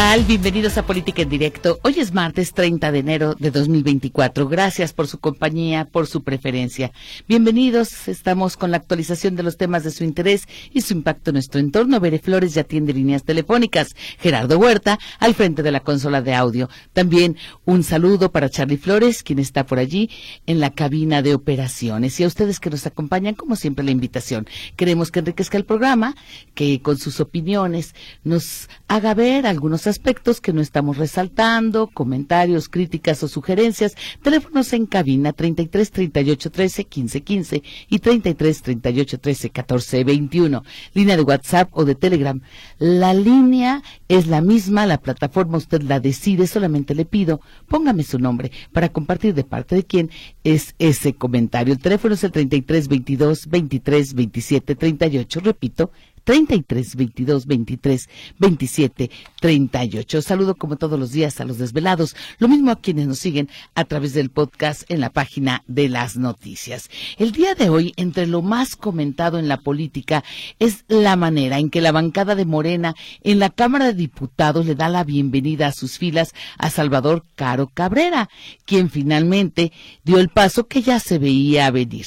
¿Qué tal? Bienvenidos a Política en Directo. Hoy es martes 30 de enero de 2024. Gracias por su compañía, por su preferencia. Bienvenidos. Estamos con la actualización de los temas de su interés y su impacto en nuestro entorno. Bere Flores ya atiende líneas telefónicas. Gerardo Huerta al frente de la consola de audio. También un saludo para Charlie Flores, quien está por allí en la cabina de operaciones. Y a ustedes que nos acompañan, como siempre, la invitación. Queremos que enriquezca el programa, que con sus opiniones nos haga ver algunos aspectos que no estamos resaltando, comentarios, críticas o sugerencias, teléfonos en cabina 33 38 13 15 15 y 33 38 13 14 21, línea de WhatsApp o de Telegram. La línea es la misma, la plataforma usted la decide, solamente le pido, póngame su nombre para compartir de parte de quién es ese comentario. El teléfono es el 33 22 23 27 38, repito, 33 22 23 27 38. Saludo como todos los días a los desvelados, lo mismo a quienes nos siguen a través del podcast en la página de las noticias. El día de hoy, entre lo más comentado en la política, es la manera en que la bancada de Morena en la Cámara de Diputados le da la bienvenida a sus filas a Salvador Caro Cabrera, quien finalmente dio el paso que ya se veía venir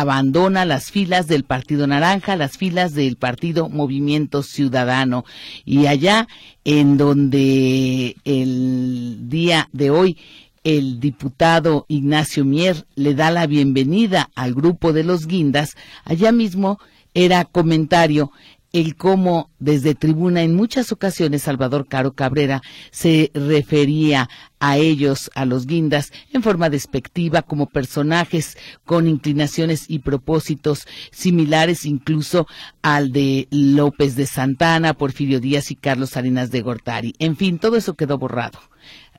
abandona las filas del Partido Naranja, las filas del Partido Movimiento Ciudadano. Y allá en donde el día de hoy el diputado Ignacio Mier le da la bienvenida al grupo de los guindas, allá mismo era comentario el cómo desde tribuna en muchas ocasiones Salvador Caro Cabrera se refería a ellos, a los guindas, en forma despectiva, como personajes con inclinaciones y propósitos similares incluso al de López de Santana, Porfirio Díaz y Carlos Salinas de Gortari. En fin, todo eso quedó borrado.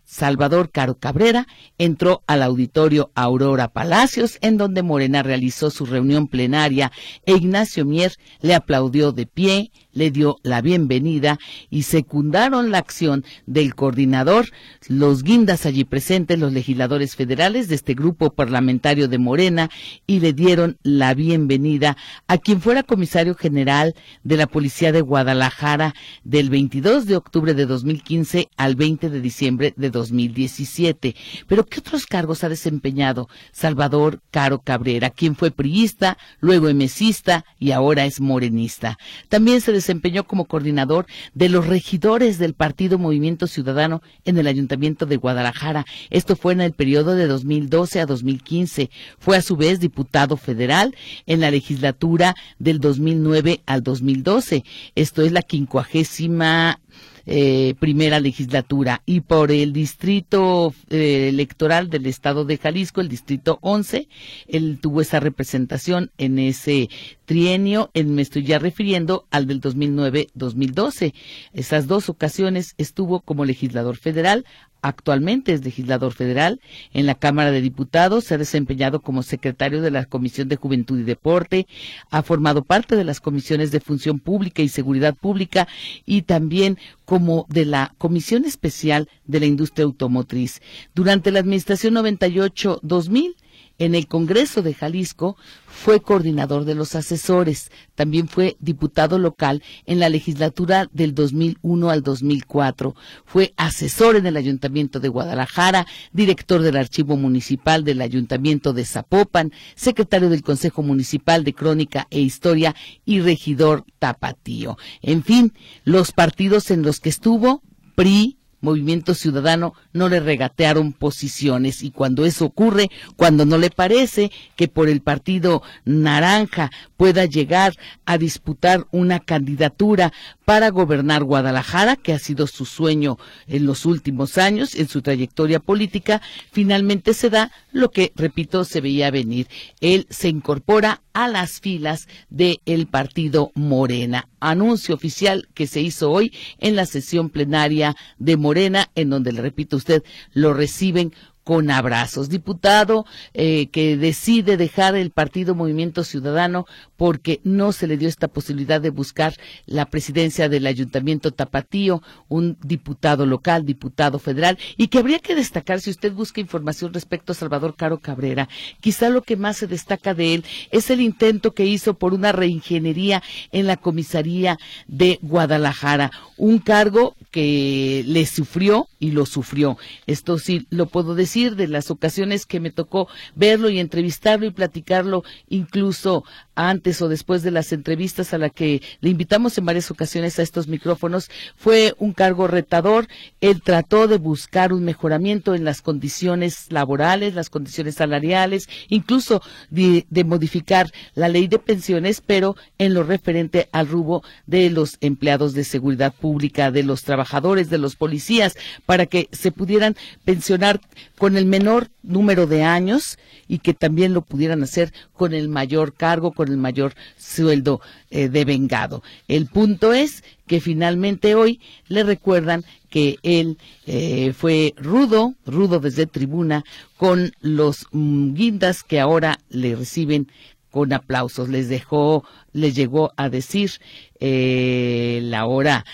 Salvador Caro Cabrera entró al auditorio Aurora Palacios, en donde Morena realizó su reunión plenaria e Ignacio Mier le aplaudió de pie, le dio la bienvenida y secundaron la acción del coordinador, los guindas allí presentes, los legisladores federales de este grupo parlamentario de Morena y le dieron la bienvenida a quien fuera comisario general de la Policía de Guadalajara del 22 de octubre de 2015 al 20 de diciembre de 2017. Pero ¿qué otros cargos ha desempeñado Salvador Caro Cabrera, quien fue priista, luego emesista y ahora es morenista? También se desempeñó como coordinador de los regidores del Partido Movimiento Ciudadano en el Ayuntamiento de Guadalajara. Esto fue en el periodo de 2012 a 2015. Fue a su vez diputado federal en la legislatura del 2009 al 2012. Esto es la quincuagésima eh, primera legislatura y por el distrito eh, electoral del estado de Jalisco, el distrito 11, él tuvo esa representación en ese trienio, me estoy ya refiriendo al del 2009-2012. Esas dos ocasiones estuvo como legislador federal, Actualmente es legislador federal en la Cámara de Diputados, se ha desempeñado como secretario de la Comisión de Juventud y Deporte, ha formado parte de las comisiones de Función Pública y Seguridad Pública y también como de la Comisión Especial de la Industria Automotriz. Durante la Administración 98-2000 en el Congreso de Jalisco fue coordinador de los asesores. También fue diputado local en la legislatura del 2001 al 2004. Fue asesor en el Ayuntamiento de Guadalajara, director del Archivo Municipal del Ayuntamiento de Zapopan, secretario del Consejo Municipal de Crónica e Historia y regidor tapatío. En fin, los partidos en los que estuvo, PRI, Movimiento Ciudadano no le regatearon posiciones. Y cuando eso ocurre, cuando no le parece que por el partido naranja pueda llegar a disputar una candidatura para gobernar Guadalajara, que ha sido su sueño en los últimos años, en su trayectoria política, finalmente se da lo que, repito, se veía venir. Él se incorpora a las filas del partido Morena. Anuncio oficial que se hizo hoy en la sesión plenaria de Morena, en donde, le repito a usted, lo reciben con abrazos. Diputado eh, que decide dejar el partido Movimiento Ciudadano porque no se le dio esta posibilidad de buscar la presidencia del Ayuntamiento Tapatío, un diputado local, diputado federal, y que habría que destacar, si usted busca información respecto a Salvador Caro Cabrera, quizá lo que más se destaca de él es el intento que hizo por una reingeniería en la comisaría de Guadalajara, un cargo que le sufrió y lo sufrió. Esto sí lo puedo decir de las ocasiones que me tocó verlo y entrevistarlo y platicarlo incluso antes o después de las entrevistas a la que le invitamos en varias ocasiones a estos micrófonos, fue un cargo retador. Él trató de buscar un mejoramiento en las condiciones laborales, las condiciones salariales, incluso de, modificar la ley de pensiones, pero en lo referente al rubo de los empleados de seguridad pública, de los trabajadores, de los policías, para que se pudieran pensionar con el menor número de años y que también lo pudieran hacer con el mayor cargo, con el mayor sueldo eh, de vengado. El punto es que finalmente hoy le recuerdan que él eh, fue rudo, rudo desde tribuna, con los mm, guindas que ahora le reciben con aplausos. Les dejó, les llegó a decir eh, la hora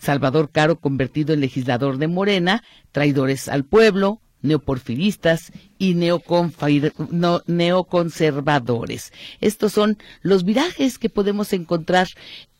Salvador Caro, convertido en legislador de Morena, traidores al pueblo, neoporfiristas y neoconservadores. Estos son los virajes que podemos encontrar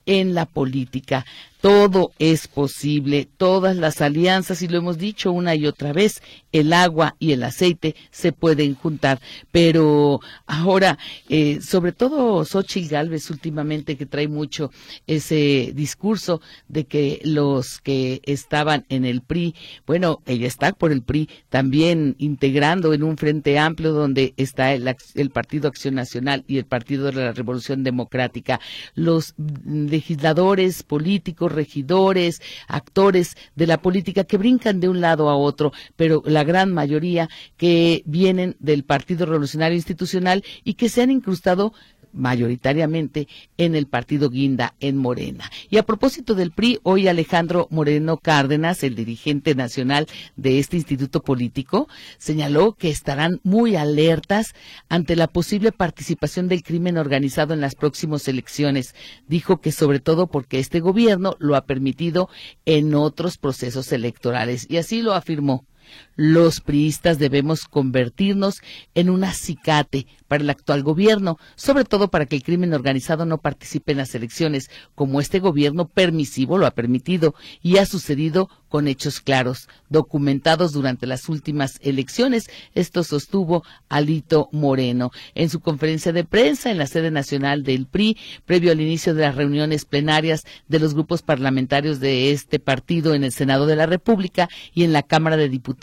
en la política todo es posible, todas las alianzas, y lo hemos dicho una y otra vez, el agua y el aceite se pueden juntar. Pero ahora, eh, sobre todo Xochitl Galvez últimamente que trae mucho ese discurso de que los que estaban en el PRI, bueno, ella está por el PRI, también integrando en un frente amplio donde está el, el Partido Acción Nacional y el Partido de la Revolución Democrática, los legisladores políticos, regidores, actores de la política que brincan de un lado a otro, pero la gran mayoría que vienen del Partido Revolucionario Institucional y que se han incrustado mayoritariamente en el partido Guinda en Morena. Y a propósito del PRI, hoy Alejandro Moreno Cárdenas, el dirigente nacional de este instituto político, señaló que estarán muy alertas ante la posible participación del crimen organizado en las próximas elecciones. Dijo que sobre todo porque este gobierno lo ha permitido en otros procesos electorales y así lo afirmó. Los priistas debemos convertirnos en un acicate para el actual gobierno, sobre todo para que el crimen organizado no participe en las elecciones, como este gobierno permisivo lo ha permitido y ha sucedido con hechos claros, documentados durante las últimas elecciones. Esto sostuvo Alito Moreno en su conferencia de prensa en la sede nacional del PRI, previo al inicio de las reuniones plenarias de los grupos parlamentarios de este partido en el Senado de la República y en la Cámara de Diputados.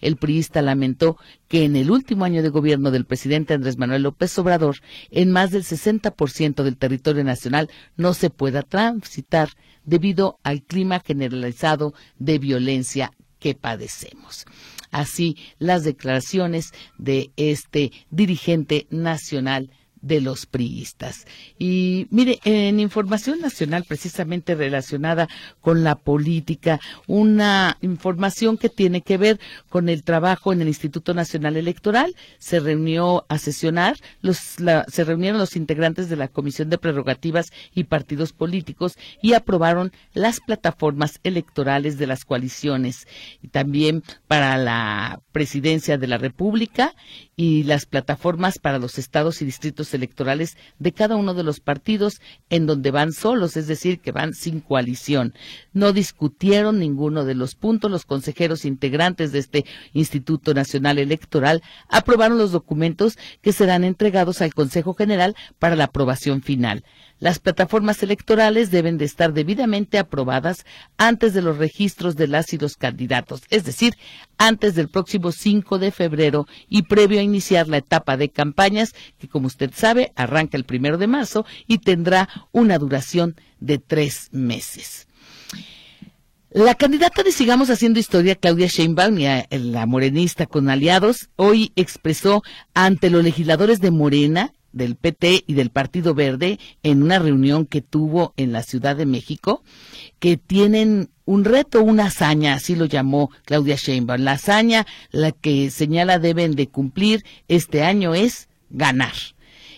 El priista lamentó que en el último año de gobierno del presidente Andrés Manuel López Obrador, en más del 60% del territorio nacional no se pueda transitar debido al clima generalizado de violencia que padecemos. Así, las declaraciones de este dirigente nacional de los priistas. Y mire, en información nacional precisamente relacionada con la política, una información que tiene que ver con el trabajo en el Instituto Nacional Electoral, se reunió a sesionar, los, se reunieron los integrantes de la Comisión de Prerrogativas y Partidos Políticos y aprobaron las plataformas electorales de las coaliciones y también para la presidencia de la República y las plataformas para los estados y distritos electorales de cada uno de los partidos en donde van solos, es decir, que van sin coalición. No discutieron ninguno de los puntos. Los consejeros integrantes de este Instituto Nacional Electoral aprobaron los documentos que serán entregados al Consejo General para la aprobación final. Las plataformas electorales deben de estar debidamente aprobadas antes de los registros de las y los candidatos, es decir, antes del próximo 5 de febrero y previo a iniciar la etapa de campañas que, como usted sabe, arranca el primero de marzo y tendrá una duración de tres meses. La candidata de Sigamos Haciendo Historia, Claudia Sheinbaum, la morenista con aliados, hoy expresó ante los legisladores de Morena del PT y del Partido Verde en una reunión que tuvo en la Ciudad de México, que tienen un reto, una hazaña, así lo llamó Claudia Sheinbaum. La hazaña, la que señala deben de cumplir este año es ganar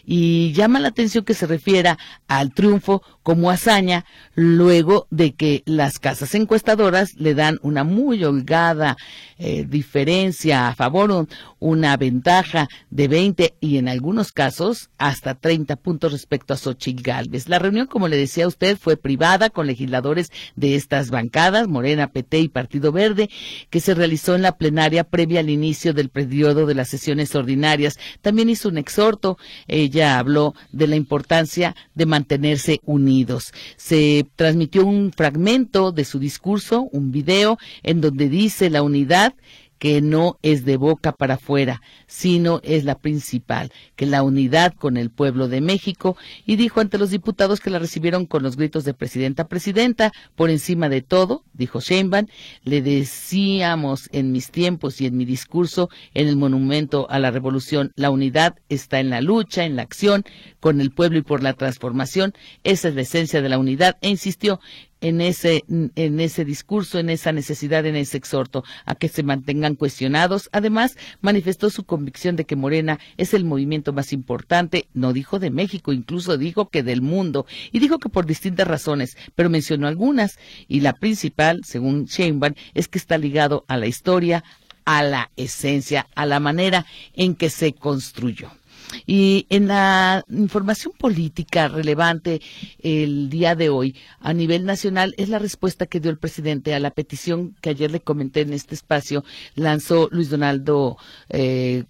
y llama la atención que se refiera al triunfo como hazaña luego de que las casas encuestadoras le dan una muy holgada eh, diferencia a favor, una ventaja de 20 y en algunos casos hasta 30 puntos respecto a Xochitl Galvez. La reunión, como le decía a usted, fue privada con legisladores de estas bancadas, Morena, PT y Partido Verde, que se realizó en la plenaria previa al inicio del periodo de las sesiones ordinarias. También hizo un exhorto, ella habló de la importancia de mantenerse unidos. Se transmitió un fragmento de su discurso, un video, en donde dice la unidad que no es de boca para afuera, sino es la principal, que la unidad con el pueblo de México, y dijo ante los diputados que la recibieron con los gritos de presidenta, presidenta, por encima de todo, dijo Sheinbaum, le decíamos en mis tiempos y en mi discurso en el monumento a la revolución, la unidad está en la lucha, en la acción, con el pueblo y por la transformación, esa es la esencia de la unidad, e insistió en ese, en ese discurso, en esa necesidad, en ese exhorto a que se mantengan cuestionados. Además, manifestó su convicción de que Morena es el movimiento más importante, no dijo de México, incluso dijo que del mundo, y dijo que por distintas razones, pero mencionó algunas, y la principal, según Sheinbaum, es que está ligado a la historia, a la esencia, a la manera en que se construyó. Y en la información política relevante el día de hoy a nivel nacional es la respuesta que dio el presidente a la petición que ayer le comenté en este espacio, lanzó Luis Donaldo eh,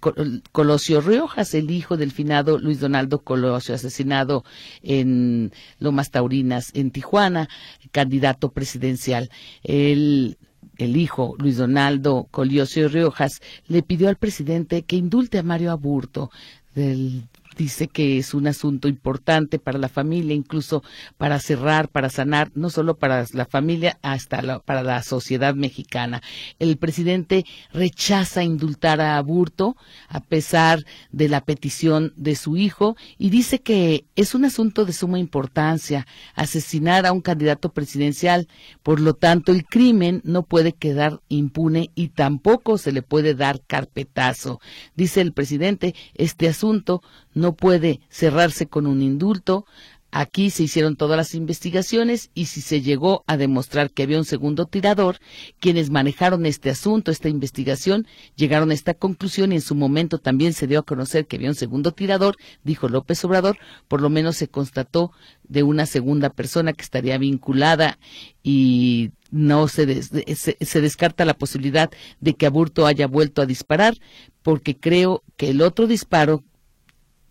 Colosio Riojas, el hijo del finado Luis Donaldo Colosio, asesinado en Lomas Taurinas, en Tijuana, candidato presidencial. El el hijo, Luis Donaldo Colosio Riojas, le pidió al presidente que indulte a Mario Aburto, del dice que es un asunto importante para la familia, incluso para cerrar, para sanar, no solo para la familia, hasta para la sociedad mexicana. El presidente rechaza indultar a Aburto a pesar de la petición de su hijo y dice que es un asunto de suma importancia asesinar a un candidato presidencial. Por lo tanto, el crimen no puede quedar impune y tampoco se le puede dar carpetazo. Dice el presidente, este asunto no puede cerrarse con un indulto. Aquí se hicieron todas las investigaciones y si se llegó a demostrar que había un segundo tirador, quienes manejaron este asunto, esta investigación, llegaron a esta conclusión y en su momento también se dio a conocer que había un segundo tirador, dijo López Obrador, por lo menos se constató de una segunda persona que estaría vinculada y no se, se, se, descarta la posibilidad de que Aburto haya vuelto a disparar, porque creo que el otro disparo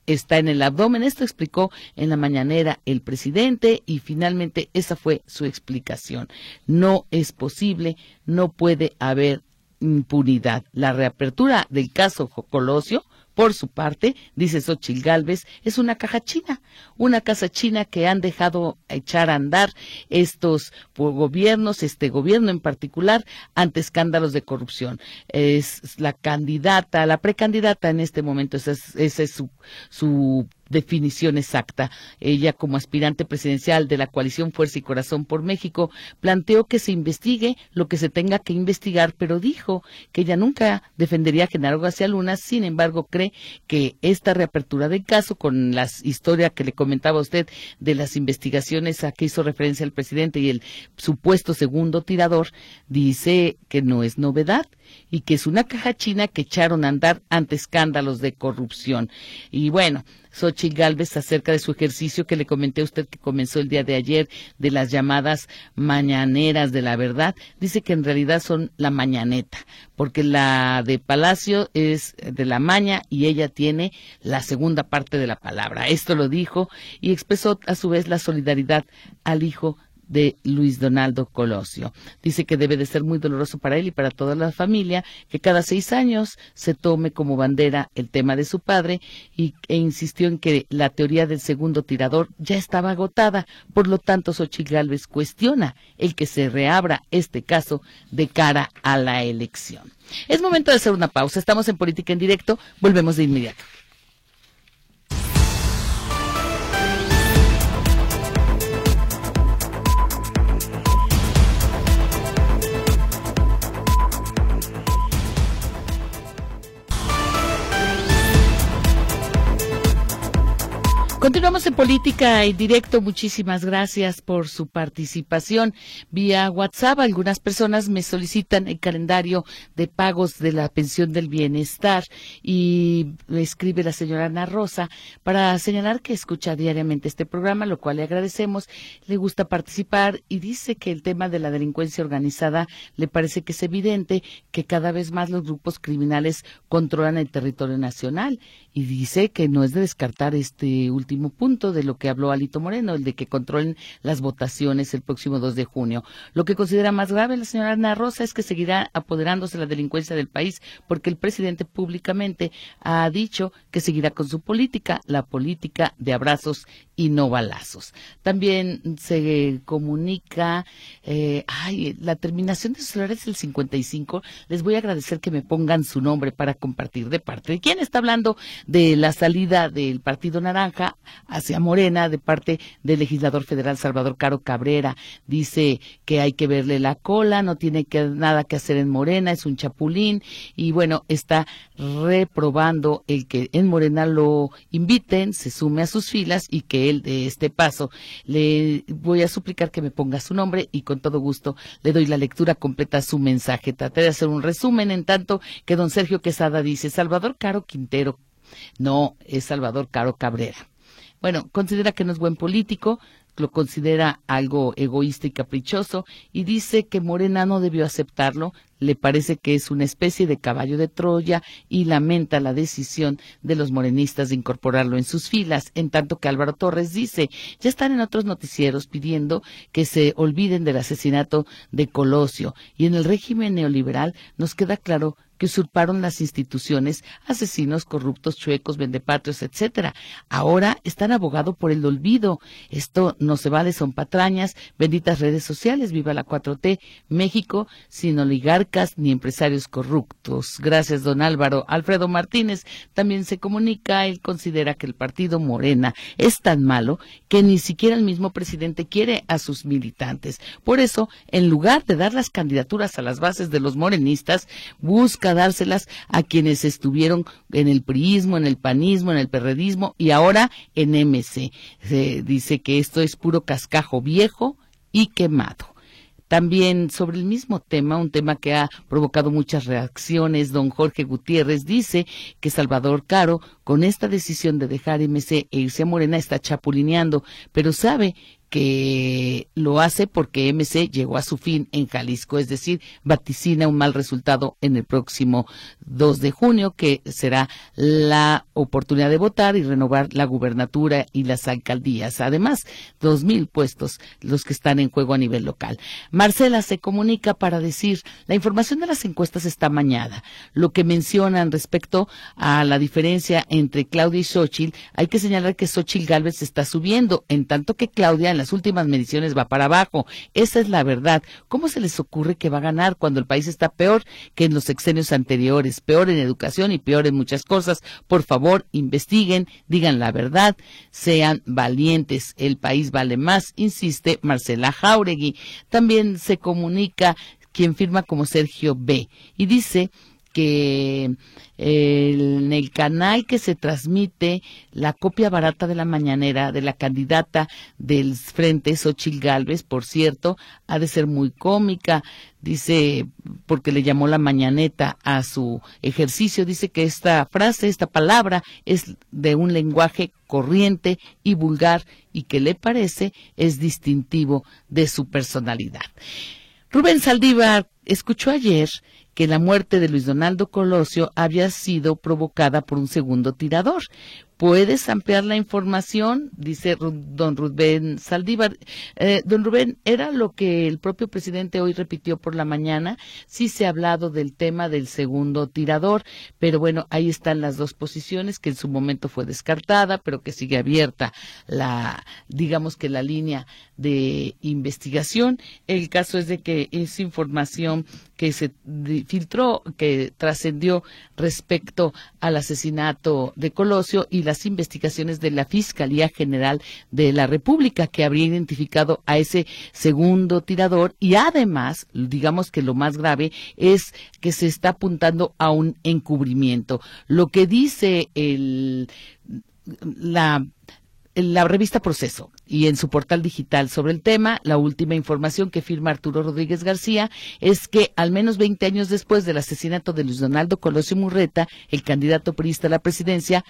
está en el abdomen. Esto explicó en la mañanera el presidente y finalmente esa fue su explicación. No es posible, no puede haber impunidad. La reapertura del caso Colosio por su parte, dice Xochil Gálvez, es una caja china, una casa china que han dejado echar a andar estos gobiernos, este gobierno en particular, ante escándalos de corrupción. Es la candidata, la precandidata en este momento, ese es, su, su definición exacta. Ella, como aspirante presidencial de la coalición Fuerza y Corazón por México, planteó que se investigue lo que se tenga que investigar, pero dijo que ella nunca defendería a Genaro García Luna, sin embargo, cree que esta reapertura del caso, con la historia que le comentaba a usted de las investigaciones a que hizo referencia el presidente y el supuesto segundo tirador, dice que no es novedad y que es una caja china que echaron a andar ante escándalos de corrupción. Y bueno, Xochitl Galvez acerca de su ejercicio que le comenté a usted que comenzó el día de ayer de las llamadas mañaneras de la verdad, dice que en realidad son la mañaneta, porque la de Palacio es de la maña y ella tiene la segunda parte de la palabra. Esto lo dijo y expresó a su vez la solidaridad al hijo de Luis Donaldo Colosio. Dice que debe de ser muy doloroso para él y para toda la familia que cada seis años se tome como bandera el tema de su padre y, e insistió en que la teoría del segundo tirador ya estaba agotada. Por lo tanto, Xochitl Gálvez cuestiona el que se reabra este caso de cara a la elección. Es momento de hacer una pausa. Estamos en Política en Directo. Volvemos de inmediato. Continuamos en política en directo. Muchísimas gracias por su participación vía WhatsApp. Algunas personas me solicitan el calendario de pagos de la pensión del bienestar y me escribe la señora Ana Rosa para señalar que escucha diariamente este programa, lo cual le agradecemos. Le gusta participar y dice que el tema de la delincuencia organizada le parece que es evidente que cada vez más los grupos criminales controlan el territorio nacional y dice que no es de descartar este último punto de lo que habló Alito Moreno, el de que controlen las votaciones el próximo 2 de junio. Lo que considera más grave la señora Ana Rosa es que seguirá apoderándose la delincuencia del país porque el presidente públicamente ha dicho que seguirá con su política, la política de abrazos y no balazos. También se comunica, eh, ay, la terminación de su celular es el 55. Les voy a agradecer que me pongan su nombre para compartir de parte quién está hablando de la salida del Partido Naranja hacia Morena de parte del legislador federal Salvador Caro Cabrera. Dice que hay que verle la cola, no tiene que, nada que hacer en Morena, es un chapulín y bueno, está reprobando el que en Morena lo inviten, se sume a sus filas y que él de este paso le voy a suplicar que me ponga su nombre y con todo gusto le doy la lectura completa a su mensaje. Traté de hacer un resumen en tanto que don Sergio Quesada dice Salvador Caro Quintero no, es Salvador Caro Cabrera. Bueno, considera que no es buen político, lo considera algo egoísta y caprichoso y dice que Morena no debió aceptarlo, le parece que es una especie de caballo de Troya y lamenta la decisión de los morenistas de incorporarlo en sus filas, en tanto que Álvaro Torres dice, ya están en otros noticieros pidiendo que se olviden del asesinato de Colosio y en el régimen neoliberal nos queda claro que usurparon las instituciones, asesinos, corruptos, chuecos, vendepatrios, etcétera. Ahora están abogados por el olvido. Esto no se vale, son patrañas, benditas redes sociales, viva la 4T, México sin ni empresarios corruptos. Gracias, don Álvaro. Alfredo Martínez también se comunica, él considera que el partido Morena es tan malo que ni siquiera el mismo presidente quiere a sus militantes. Por eso, en lugar de dar las candidaturas a las bases de los morenistas, busca dárselas a quienes estuvieron en el priismo, en el panismo, en el perredismo y ahora en MC. Se dice que esto es puro cascajo viejo y quemado. También sobre el mismo tema, un tema que ha provocado muchas reacciones, don Jorge Gutiérrez dice que Salvador Caro, con esta decisión de dejar MC e irse a Morena, está chapulineando, pero sabe que lo hace porque MC llegó a su fin en Jalisco, es decir, vaticina un mal resultado en el próximo 2 de junio, que será la oportunidad de votar y renovar la gubernatura y las alcaldías. Además, dos mil puestos los que están en juego a nivel local. Marcela se comunica para decir, la información de las encuestas está mañada. Lo que mencionan respecto a la diferencia entre Claudia y Xochitl, hay que señalar que Xochitl Gálvez está subiendo, en tanto que Claudia las últimas mediciones va para abajo. Esa es la verdad. ¿Cómo se les ocurre que va a ganar cuando el país está peor que en los sexenios anteriores? Peor en educación y peor en muchas cosas. Por favor, investiguen, digan la verdad, sean valientes. El país vale más, insiste Marcela Jauregui. También se comunica quien firma como Sergio B. Y dice que en el canal que se transmite la copia barata de la mañanera de la candidata del Frente, Xochil Gálvez, por cierto, ha de ser muy cómica, dice, porque le llamó la mañaneta a su ejercicio, dice que esta frase, esta palabra es de un lenguaje corriente y vulgar y que le parece es distintivo de su personalidad. Rubén Saldívar escuchó ayer que la muerte de Luis Donaldo Colosio había sido provocada por un segundo tirador. ¿Puedes ampliar la información? Dice don Rubén Saldívar. Eh, don Rubén, era lo que el propio presidente hoy repitió por la mañana. Sí se ha hablado del tema del segundo tirador, pero bueno, ahí están las dos posiciones que en su momento fue descartada, pero que sigue abierta la, digamos que la línea de investigación. El caso es de que es información que se filtró, que trascendió respecto al asesinato de Colosio y las investigaciones de la Fiscalía General de la República, que habría identificado a ese segundo tirador y además, digamos que lo más grave es que se está apuntando a un encubrimiento. Lo que dice el la la revista Proceso y en su portal digital sobre el tema, la última información que firma Arturo Rodríguez García es que al menos 20 años después del asesinato de Luis Donaldo Colosio Murreta, el candidato priista a la presidencia,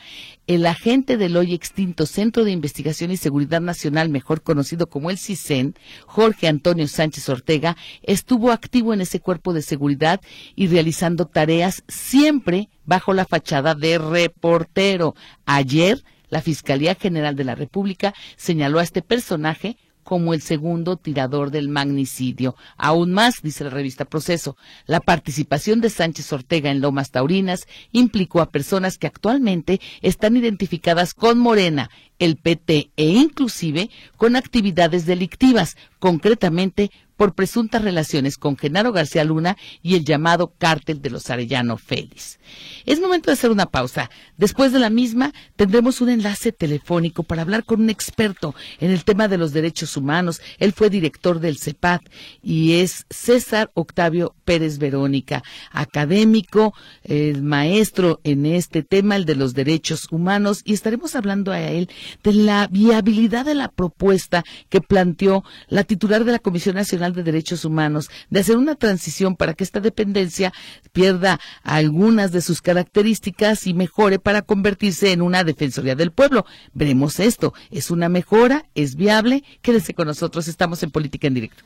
el agente del hoy extinto Centro de Investigación y Seguridad Nacional, mejor conocido como el CISEN, Jorge Antonio Sánchez Ortega, estuvo activo en ese cuerpo de seguridad y realizando tareas siempre bajo la fachada de reportero. Ayer, la Fiscalía General de la República señaló a este personaje como el segundo tirador del magnicidio. Aún más, dice la revista Proceso, la participación de Sánchez Ortega en Lomas Taurinas implicó a personas que actualmente están identificadas con Morena, el PT e inclusive con actividades delictivas, concretamente por presuntas relaciones con Genaro García Luna y el llamado cártel de los Arellano Félix. Es momento de hacer una pausa. Después de la misma tendremos un enlace telefónico para hablar con un experto en el tema de los derechos humanos. Él fue director del CEPAD y es César Octavio Pérez Verónica, académico, maestro en este tema, el de los derechos humanos, y estaremos hablando a él de la viabilidad de la propuesta que planteó la titular de la Comisión De Derechos Humanos de hacer una transición para que esta dependencia pierda algunas de sus características y mejore para convertirse en una defensoría del pueblo. Veremos esto. ¿Es una mejora? ¿Es viable? Quédese con nosotros. Estamos en Política en Directo.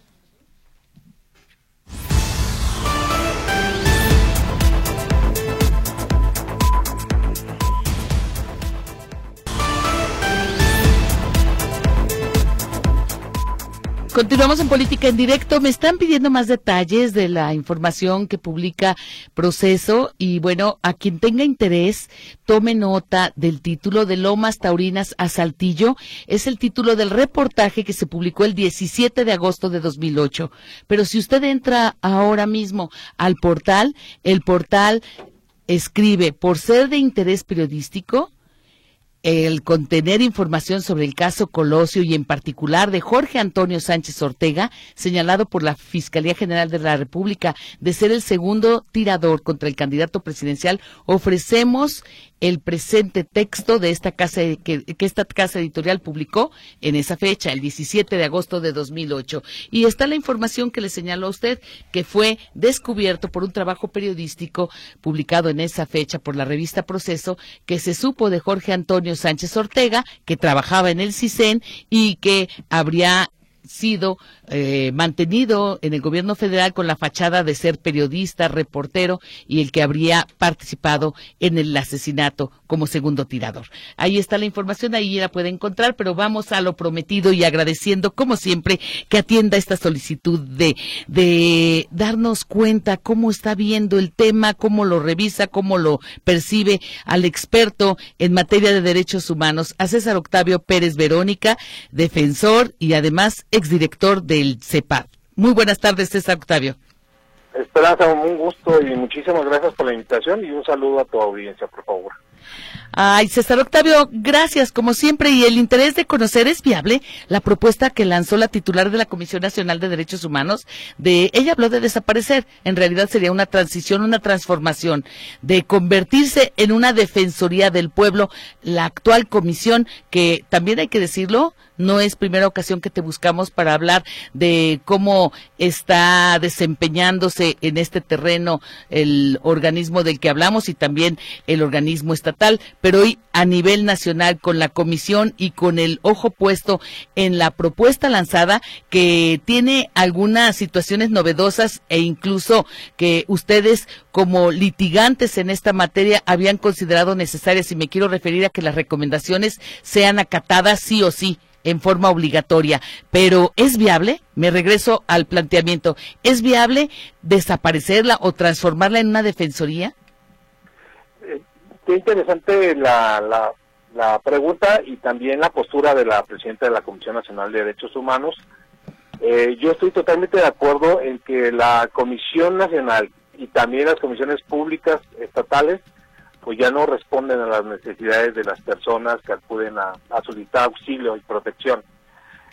Continuamos en Política en Directo. Me están pidiendo más detalles de la información que publica Proceso y bueno, a quien tenga interés, tome nota del título de Lomas Taurinas a Saltillo. Es el título del reportaje que se publicó el 17 de agosto de 2008. Pero si usted entra ahora mismo al portal, el portal escribe, por ser de interés periodístico, el contener información sobre el caso Colosio y en particular de Jorge Antonio Sánchez Ortega, señalado por la Fiscalía General de la República de ser el segundo tirador contra el candidato presidencial, ofrecemos el presente texto de esta casa que, esta casa editorial publicó en esa fecha, el 17 de agosto de 2008. Y está la información que le señaló a usted, que fue descubierto por un trabajo periodístico publicado en esa fecha por la revista Proceso, que se supo de Jorge Antonio Sánchez Ortega, que trabajaba en el CISEN y que habría sido eh, mantenido en el gobierno federal con la fachada de ser periodista, reportero y el que habría participado en el asesinato como segundo tirador. Ahí está la información, ahí la puede encontrar, pero vamos a lo prometido y agradeciendo, como siempre, que atienda esta solicitud de, de darnos cuenta cómo está viendo el tema, cómo lo revisa, cómo lo percibe al experto en materia de derechos humanos, a César Octavio Pérez Verónica, defensor y además exdirector del CEPAD. Muy buenas tardes, César Octavio. Esperanza, un gusto y muchísimas gracias por la invitación y un saludo a tu audiencia, por favor. Ay, César Octavio, gracias como siempre y el interés de conocer es viable la propuesta que lanzó la titular de la Comisión Nacional de Derechos Humanos de ella habló de desaparecer, en realidad sería una transición, una transformación de convertirse en una defensoría del pueblo, la actual comisión que también hay que decirlo, no es primera ocasión que te buscamos para hablar de cómo está desempeñándose en este terreno el organismo del que hablamos y también el organismo estatal, pero hoy a nivel nacional con la comisión y con el ojo puesto en la propuesta lanzada que tiene algunas situaciones novedosas e incluso que ustedes como litigantes en esta materia habían considerado necesarias y me quiero referir a que las recomendaciones sean acatadas sí o sí en forma obligatoria, pero ¿es viable? Me regreso al planteamiento. ¿Es viable desaparecerla o transformarla en una defensoría? Eh, qué interesante la, la, pregunta y también la postura de la presidenta de la Comisión Nacional de Derechos Humanos. Eh, yo estoy totalmente de acuerdo en que la Comisión Nacional y también las comisiones públicas estatales pues ya no responden a las necesidades de las personas que acuden a, solicitar auxilio y protección.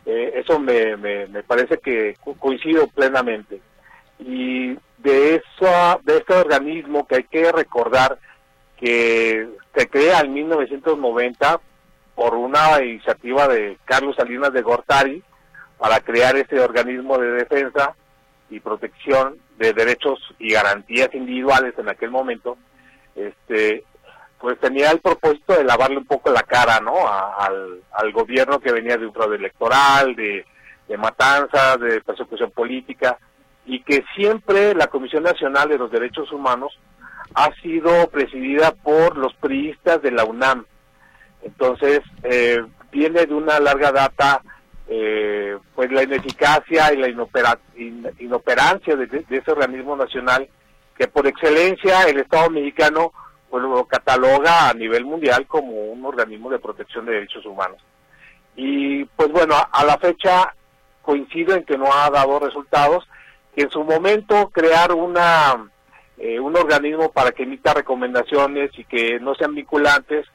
Eh, eso me, me, parece que coincido plenamente. Y de, eso, de este organismo que hay que recordar que se crea en 1990 por una iniciativa de Carlos Salinas de Gortari para crear ese organismo de defensa y protección de derechos y garantías individuales en aquel momento, este, pues tenía el propósito de lavarle un poco la cara, ¿no? al, al gobierno que venía de un fraude electoral, de, de matanzas, de persecución política, y que siempre la Comisión Nacional de los Derechos Humanos ha sido presidida por los priistas de la UNAM. Entonces, eh, viene de una larga data eh, pues la ineficacia y la inoperancia de, ese organismo nacional que por excelencia el Estado mexicano lo cataloga a nivel mundial como un organismo de protección de derechos humanos. Y pues bueno, a, la fecha coincido en que no ha dado resultados, que en su momento crear una eh, un organismo para que emita recomendaciones y que no sean vinculantes,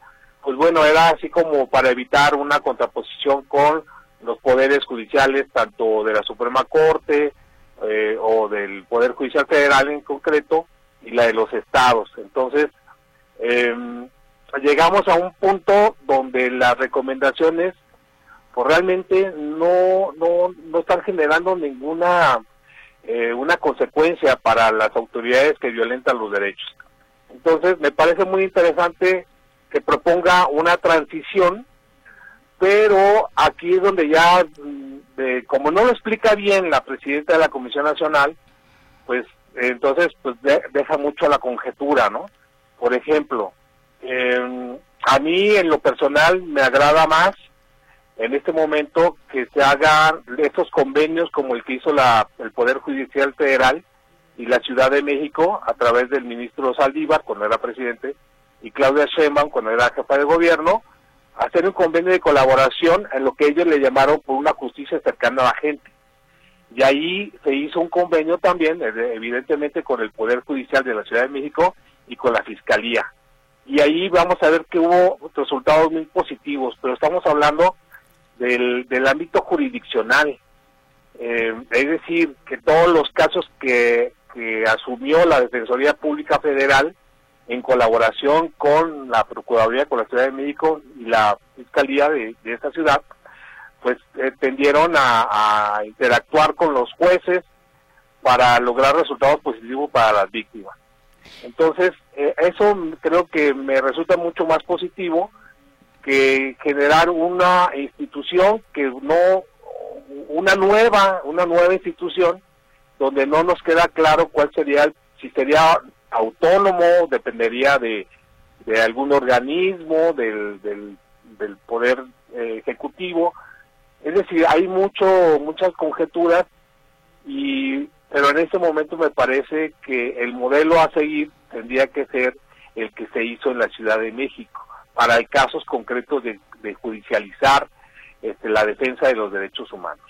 pues bueno, era así como para evitar una contraposición con los poderes judiciales, tanto de la Suprema Corte eh, o del Poder Judicial Federal en concreto, y la de los estados. Entonces, em, llegamos a un punto donde las recomendaciones pues realmente no, no, no están generando ninguna eh, una consecuencia para las autoridades que violentan los derechos. Entonces, me parece muy interesante que proponga una transición pero aquí es donde ya, mm, como no lo explica bien la presidenta de la Comisión Nacional, pues entonces pues deja mucho a la conjetura, ¿no? Por ejemplo, em, a mí en lo personal me agrada más en este momento que se hagan estos convenios como el que hizo la, el Poder Judicial Federal y la Ciudad de México a través del ministro Saldívar cuando era presidente y Claudia Sheinbaum cuando era jefa de gobierno, hacer un convenio de colaboración en lo que ellos le llamaron por una justicia cercana a la gente. Y ahí se hizo un convenio también, evidentemente, con el Poder Judicial de la Ciudad de México y con la Fiscalía. Y ahí vamos a ver que hubo resultados muy positivos, pero estamos hablando del, del ámbito jurisdiccional. Eh, es decir, que todos los casos que, que asumió la Defensoría Pública Federal, en colaboración con la Procuraduría, con la Ciudad de México y la Fiscalía de, esta ciudad, pues eh, tendieron a, interactuar con los jueces para lograr resultados positivos para las víctimas. Entonces, eh, eso creo que me resulta mucho más positivo que generar una institución que no, una nueva, una nueva institución donde no nos queda claro cuál sería, si sería autónomo, dependería de, de algún organismo, del, del, poder eh, ejecutivo. Es decir, hay mucho, muchas conjeturas, y, pero en este momento me parece que el modelo a seguir tendría que ser el que se hizo en la Ciudad de México, para casos concretos de, de judicializar este, la defensa de los derechos humanos.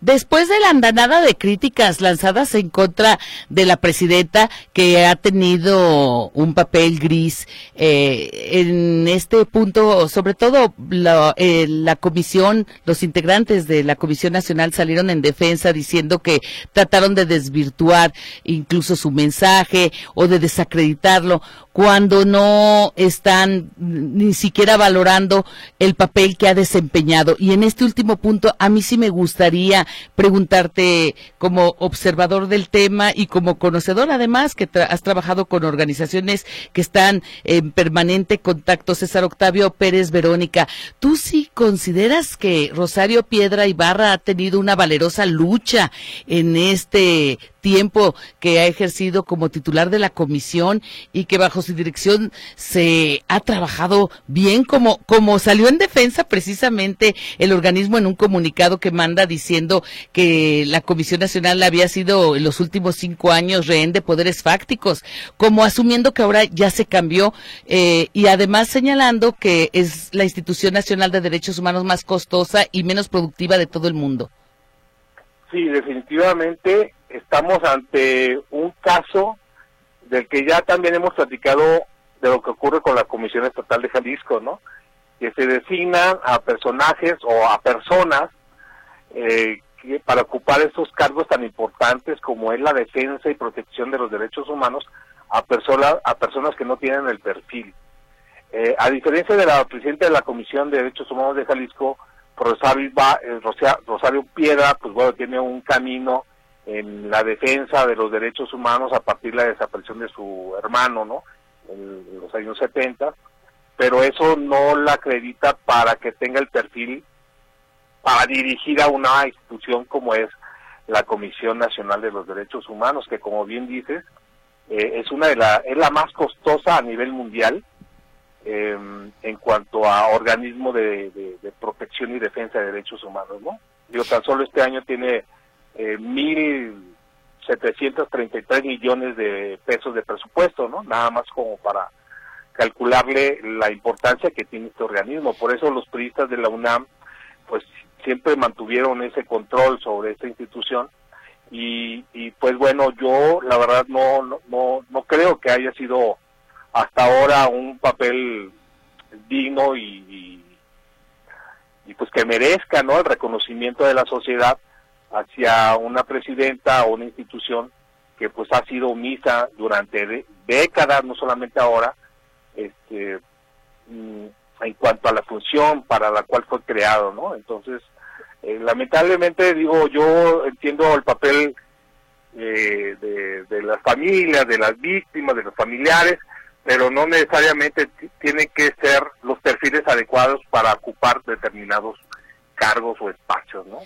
Después de la andanada de críticas lanzadas en contra de la presidenta, que ha tenido un papel gris eh, en este punto, sobre todo la, eh, la, comisión, los integrantes de la Comisión Nacional salieron en defensa diciendo que trataron de desvirtuar incluso su mensaje o de desacreditarlo cuando no están ni siquiera valorando el papel que ha desempeñado. Y en este último punto, a mí sí me gustaría preguntarte como observador del tema y como conocedor además que has trabajado con organizaciones que están en permanente contacto, César Octavio Pérez Verónica, ¿tú sí consideras que Rosario Piedra Ibarra ha tenido una valerosa lucha en este tiempo que ha ejercido como titular de la comisión y que bajo su dirección se ha trabajado bien como, como salió en defensa precisamente el organismo en un comunicado que manda diciendo que la Comisión Nacional había sido en los últimos cinco años rehén de poderes fácticos, como asumiendo que ahora ya se cambió eh, y además señalando que es la institución nacional de derechos humanos más costosa y menos productiva de todo el mundo. Sí, definitivamente estamos ante un caso del que ya también hemos platicado de lo que ocurre con la Comisión Estatal de Jalisco, ¿no? Que se designan a personajes o a personas eh, que para ocupar estos cargos tan importantes como es la defensa y protección de los derechos humanos a personas a personas que no tienen el perfil. Eh, a diferencia de la presidenta de la Comisión de Derechos Humanos de Jalisco, Rosario, eh, Rosario Piedra, pues bueno, tiene un camino en la defensa de los derechos humanos a partir de la desaparición de su hermano, ¿no? En los años 70, pero eso no la acredita para que tenga el perfil para dirigir a una institución como es la Comisión Nacional de los Derechos Humanos, que como bien dices, eh, es una de la, es la más costosa a nivel mundial em, en cuanto a organismo de, protección y defensa de derechos humanos, ¿no? Digo, tan solo este año tiene eh, 1.733 millones de pesos de presupuesto, ¿no? Nada más como para calcularle la importancia que tiene este organismo. Por eso los periodistas de la UNAM, pues siempre mantuvieron ese control sobre esta institución y, pues bueno, yo la verdad no, no, no, creo que haya sido hasta ahora un papel digno y, y, pues que merezca no el reconocimiento de la sociedad hacia una presidenta o una institución que pues ha sido omisa durante décadas, no solamente ahora, este, mm, en cuanto a la función para la cual fue creado, ¿no? Entonces, eh, lamentablemente, digo, yo entiendo el papel eh, de, de, las familias, de las víctimas, de los familiares, pero no necesariamente tienen que ser los perfiles adecuados para ocupar determinados cargos o espacios, ¿no?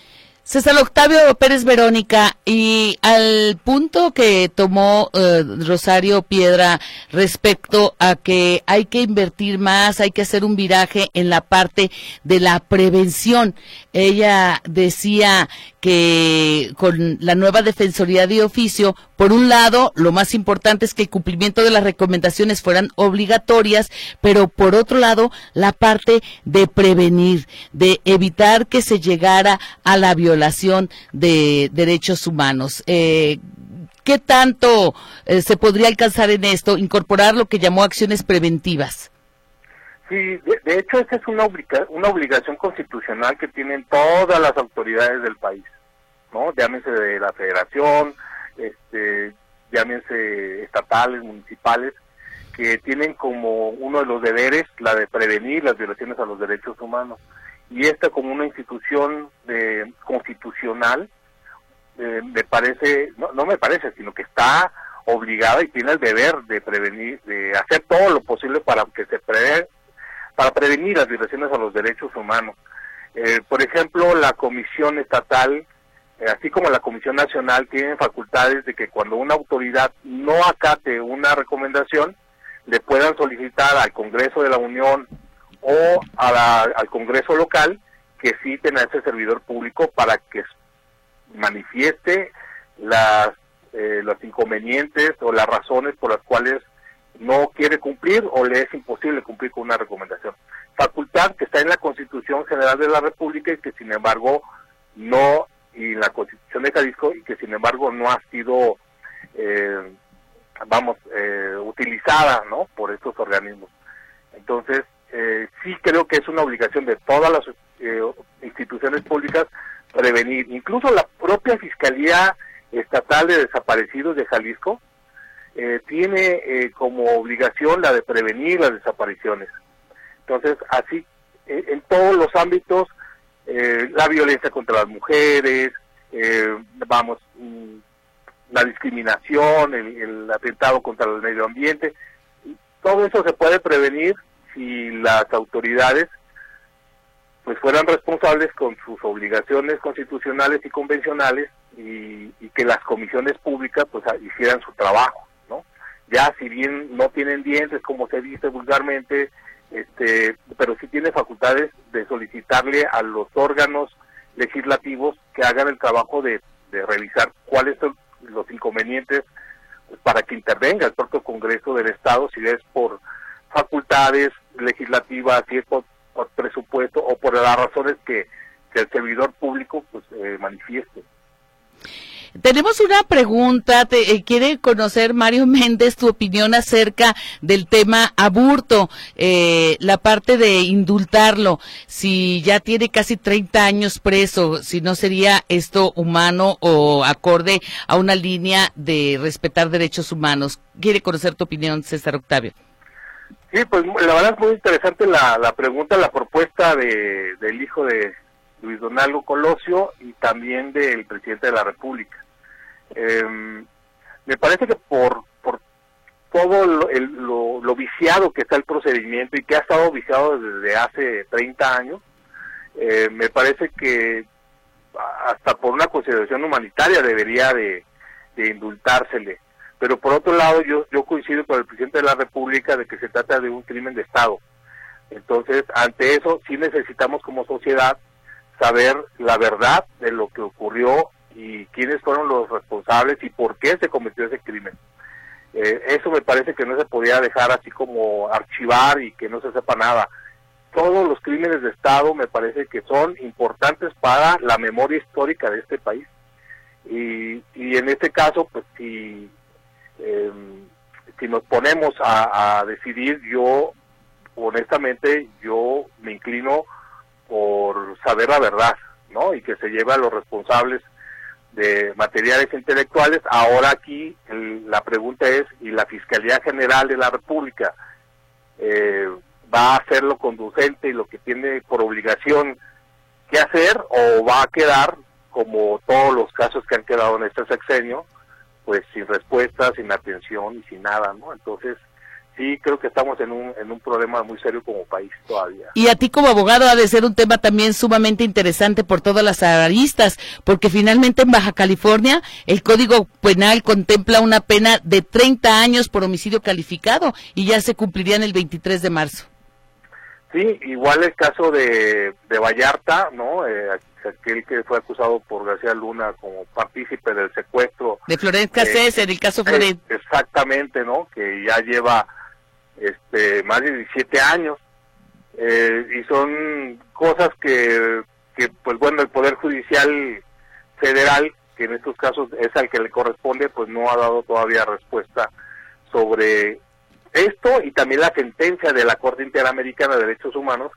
César Octavio Pérez Verónica, y al punto que tomó eh, Rosario Piedra respecto a que hay que invertir más, hay que hacer un viraje en la parte de la prevención. Ella decía que con la nueva Defensoría de Oficio, por un lado, lo más importante es que el cumplimiento de las recomendaciones fueran obligatorias, pero por otro lado, la parte de prevenir, de evitar que se llegara a la violación de derechos humanos. Eh, ¿Qué tanto eh, se podría alcanzar en esto? Incorporar lo que llamó acciones preventivas. Sí, de, hecho, esta es una, una obligación constitucional que tienen todas las autoridades del país, ¿no? Llámese de la federación, este, llámense estatales, municipales, que tienen como uno de los deberes la de prevenir las violaciones a los derechos humanos. Y esta como una institución de, constitucional, eh, me parece, no, no me parece, sino que está obligada y tiene el deber de prevenir, de hacer todo lo posible para que se preve, para prevenir las violaciones a los derechos humanos. Eh, por ejemplo, la Comisión Estatal, eh, así como la Comisión Nacional, tienen facultades de que cuando una autoridad no acate una recomendación, le puedan solicitar al Congreso de la Unión o al Congreso local que citen a ese servidor público para que manifieste las, eh, los inconvenientes o las razones por las cuales no quiere cumplir o le es imposible cumplir con una recomendación. Facultad que está en la Constitución General de la República y que sin embargo no, y la Constitución de Jalisco, y que sin embargo no ha sido, eh, vamos, eh, utilizada, ¿no? Por estos organismos. Entonces, eh, sí creo que es una obligación de todas las instituciones públicas prevenir. Incluso la propia Fiscalía Estatal de Desaparecidos de Jalisco, eh, tiene eh, como obligación la de prevenir las desapariciones. Entonces, así, eh, en todos los ámbitos, la violencia contra las mujeres, vamos, mm, la discriminación, el, atentado contra el medio ambiente, todo eso se puede prevenir si las autoridades pues fueran responsables con sus obligaciones constitucionales y convencionales y, y que las comisiones públicas pues hicieran su trabajo ya si bien no tienen dientes como se dice vulgarmente, este, pero sí tiene facultades de solicitarle a los órganos legislativos que hagan el trabajo de, revisar cuáles son los inconvenientes para que intervenga el propio Congreso del Estado, si es por facultades legislativas, si es por, presupuesto o por las razones que, el servidor público pues eh, manifieste. Tenemos una pregunta, te, eh, quiere conocer Mario Méndez tu opinión acerca del tema aburto, eh, la parte de indultarlo, si ya tiene casi 30 años preso, si no sería esto humano o acorde a una línea de respetar derechos humanos. Quiere conocer tu opinión, César Octavio. Sí, pues la verdad es muy interesante la, la pregunta, la propuesta de, del hijo de Luis Donaldo Colosio y también del presidente de la República. Em, me parece que por, por todo lo, lo, viciado que está el procedimiento y que ha estado viciado desde hace 30 años, eh, me parece que hasta por una consideración humanitaria debería de, de indultársele pero por otro lado yo, yo coincido con el presidente de la República de que se trata de un crimen de Estado. Entonces, ante eso sí necesitamos como sociedad saber la verdad de lo que ocurrió y quiénes fueron los responsables y por qué se cometió ese crimen. Eh, eso me parece que no se podía dejar así como archivar y que no se sepa nada. Todos los crímenes de Estado me parece que son importantes para la memoria histórica de este país. Y, y en este caso, pues si eh, si nos ponemos a, decidir, yo honestamente yo me inclino por saber la verdad, ¿no? Y que se lleve a los responsables de materiales intelectuales. Ahora aquí la pregunta es, ¿y la Fiscalía General de la República eh, va a hacerlo conducente y lo que tiene por obligación que hacer o va a quedar como todos los casos que han quedado en este sexenio, pues sin respuesta, sin atención y sin nada, ¿no? Entonces, sí creo que estamos en un, en un problema muy serio como país todavía. Y a ti como abogado ha de ser un tema también sumamente interesante por todas las aristas, porque finalmente en Baja California el Código Penal contempla una pena de 30 años por homicidio calificado y ya se cumpliría en el 23 de marzo. Sí, igual el caso de, de Vallarta, ¿no? Eh, aquel que fue acusado por García Luna como partícipe del secuestro. De Florencia eh, en el caso Florencia. Exactamente, ¿no? Que ya lleva este más de 17 años. Eh, y son cosas que, pues bueno, el Poder Judicial Federal, que en estos casos es al que le corresponde, pues no ha dado todavía respuesta sobre esto y también la sentencia de la Corte Interamericana de Derechos Humanos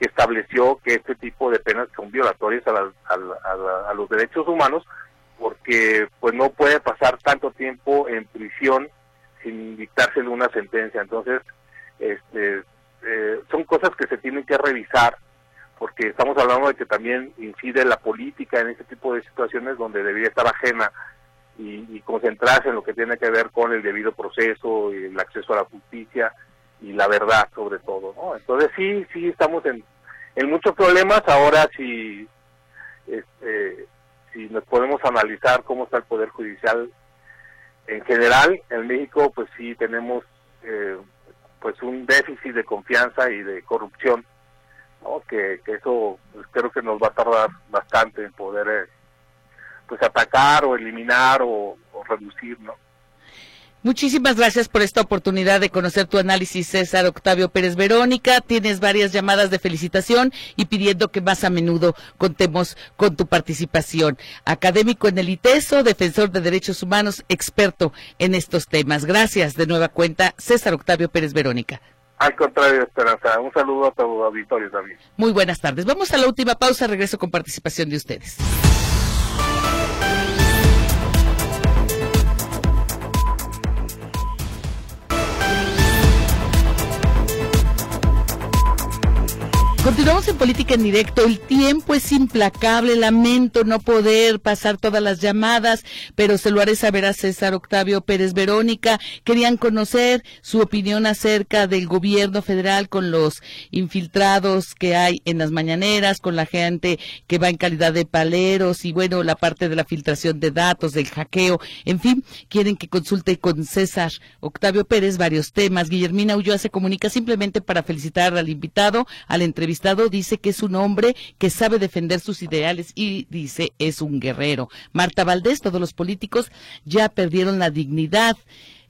que estableció que este tipo de penas son violatorias a, los derechos humanos porque pues no puede pasar tanto tiempo en prisión sin dictársele una sentencia entonces este eh, son cosas que se tienen que revisar porque estamos hablando de que también incide la política en este tipo de situaciones donde debería estar ajena y, y, concentrarse en lo que tiene que ver con el debido proceso y el acceso a la justicia y la verdad sobre todo, ¿no? Entonces sí, sí estamos en, en muchos problemas, ahora si, este, si nos podemos analizar cómo está el Poder Judicial en general, en México pues sí tenemos eh, pues un déficit de confianza y de corrupción, ¿no? que, eso pues, creo que nos va a tardar bastante en poder eh, pues atacar o eliminar o, o reducir, ¿no? Muchísimas gracias por esta oportunidad de conocer tu análisis, César Octavio Pérez Verónica. Tienes varias llamadas de felicitación y pidiendo que más a menudo contemos con tu participación. Académico en el ITESO, defensor de derechos humanos, experto en estos temas. Gracias de nueva cuenta, César Octavio Pérez Verónica. Al contrario, Esperanza. Un saludo a tu auditorio también. Muy buenas tardes. Vamos a la última pausa. Regreso con participación de ustedes. Continuamos en política en directo. El tiempo es implacable. Lamento no poder pasar todas las llamadas, pero se lo haré saber a César Octavio Pérez Verónica. Querían conocer su opinión acerca del gobierno federal con los infiltrados que hay en las mañaneras, con la gente que va en calidad de paleros y bueno, la parte de la filtración de datos, del hackeo. En fin, quieren que consulte con César Octavio Pérez varios temas. Guillermina Ulloa se comunica simplemente para felicitar al invitado, al entrevistado entrevistado dice que es un hombre que sabe defender sus ideales y dice es un guerrero. Marta Valdés, todos los políticos ya perdieron la dignidad.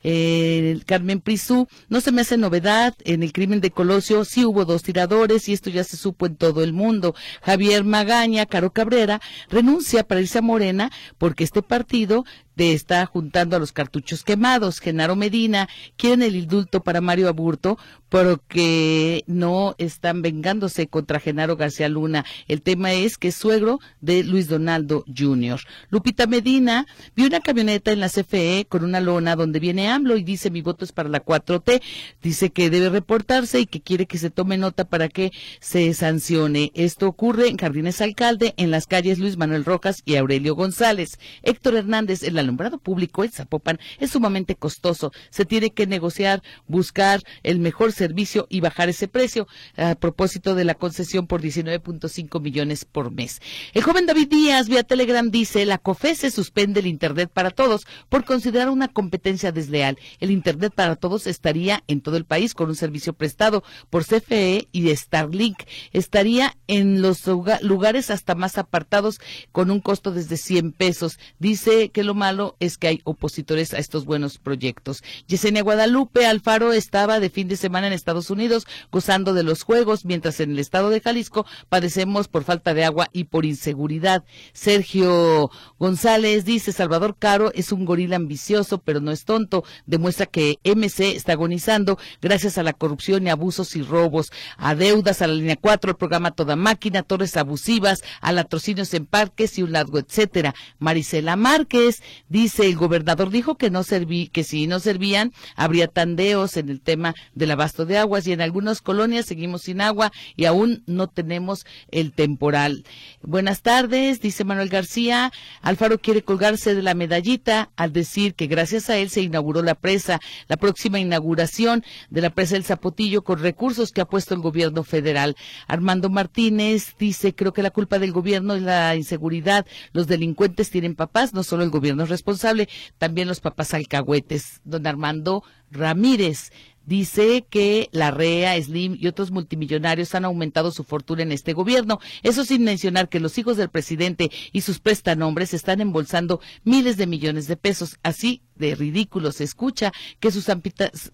Eh, Carmen Prisú, no se me hace novedad, en el crimen de Colosio sí hubo dos tiradores y esto ya se supo en todo el mundo. Javier Magaña, Caro Cabrera, renuncia para irse a Morena porque este partido te está juntando a los cartuchos quemados. Genaro Medina quieren el indulto para Mario Aburto porque no están vengándose contra Genaro García Luna. El tema es que es suegro de Luis Donaldo Jr. Lupita Medina vio una camioneta en la CFE con una lona donde viene AMLO y dice mi voto es para la 4T. Dice que debe reportarse y que quiere que se tome nota para que se sancione. Esto ocurre en Jardines Alcalde, en las calles Luis Manuel Rojas y Aurelio González. Héctor Hernández, el alumbrado público en Zapopan es sumamente costoso. Se tiene que negociar, buscar el mejor servicio y bajar ese precio a propósito de la concesión por 19.5 millones por mes. El joven David Díaz vía Telegram dice, la COFE se suspende el Internet para todos por considerar una competencia desleal. El Internet para todos estaría en todo el país con un servicio prestado por CFE y Starlink. Estaría en los lugares hasta más apartados con un costo desde 100 pesos. Dice que lo malo es que hay opositores a estos buenos proyectos. Yesenia Guadalupe Alfaro estaba de fin de semana en Estados Unidos gozando de los juegos, mientras en el estado de Jalisco padecemos por falta de agua y por inseguridad. Sergio González dice, Salvador Caro es un gorila ambicioso, pero no es tonto. Demuestra que MC está agonizando gracias a la corrupción y abusos y robos, a deudas, a la línea 4, el programa Toda Máquina, torres abusivas, a latrocinios en parques y un largo etcétera. Marisela Márquez dice, el gobernador dijo que no serví, que si no servían, habría tandeos en el tema del abasto de aguas y en algunas colonias seguimos sin agua y aún no tenemos el temporal. Buenas tardes, dice Manuel García. Alfaro quiere colgarse de la medallita al decir que gracias a él se inauguró la presa, la próxima inauguración de la presa del Zapotillo con recursos que ha puesto el gobierno federal. Armando Martínez dice, creo que la culpa del gobierno es la inseguridad. Los delincuentes tienen papás, no solo el gobierno responsable, también los papás alcahuetes. Don Armando Ramírez dice que la REA, Slim y otros multimillonarios han aumentado su fortuna en este gobierno. Eso sin mencionar que los hijos del presidente y sus prestanombres están embolsando miles de millones de pesos. Así de ridículo se escucha que sus,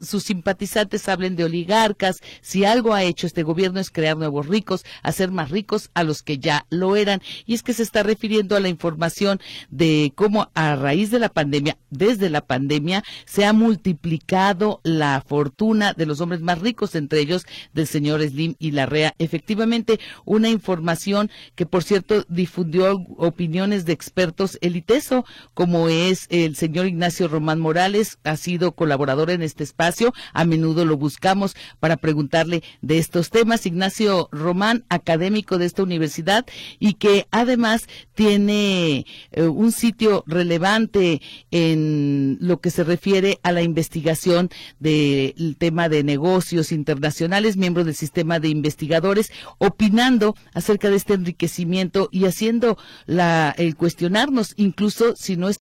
sus, simpatizantes hablen de oligarcas. Si algo ha hecho este gobierno es crear nuevos ricos, hacer más ricos a los que ya lo eran. Y es que se está refiriendo a la información de cómo a raíz de la pandemia, desde la pandemia, se ha multiplicado la fortuna de los hombres más ricos, entre ellos del señor Slim y Larrea. Efectivamente, una información que, por cierto, difundió opiniones de expertos eliteso, como es el señor Ignacio Román Morales ha sido colaborador en este espacio. A menudo lo buscamos para preguntarle de estos temas. Ignacio Román, académico de esta universidad y que además tiene eh, un sitio relevante en lo que se refiere a la investigación del tema de negocios internacionales, miembro del sistema de investigadores, opinando acerca de este enriquecimiento y haciendo la, el cuestionarnos incluso si no es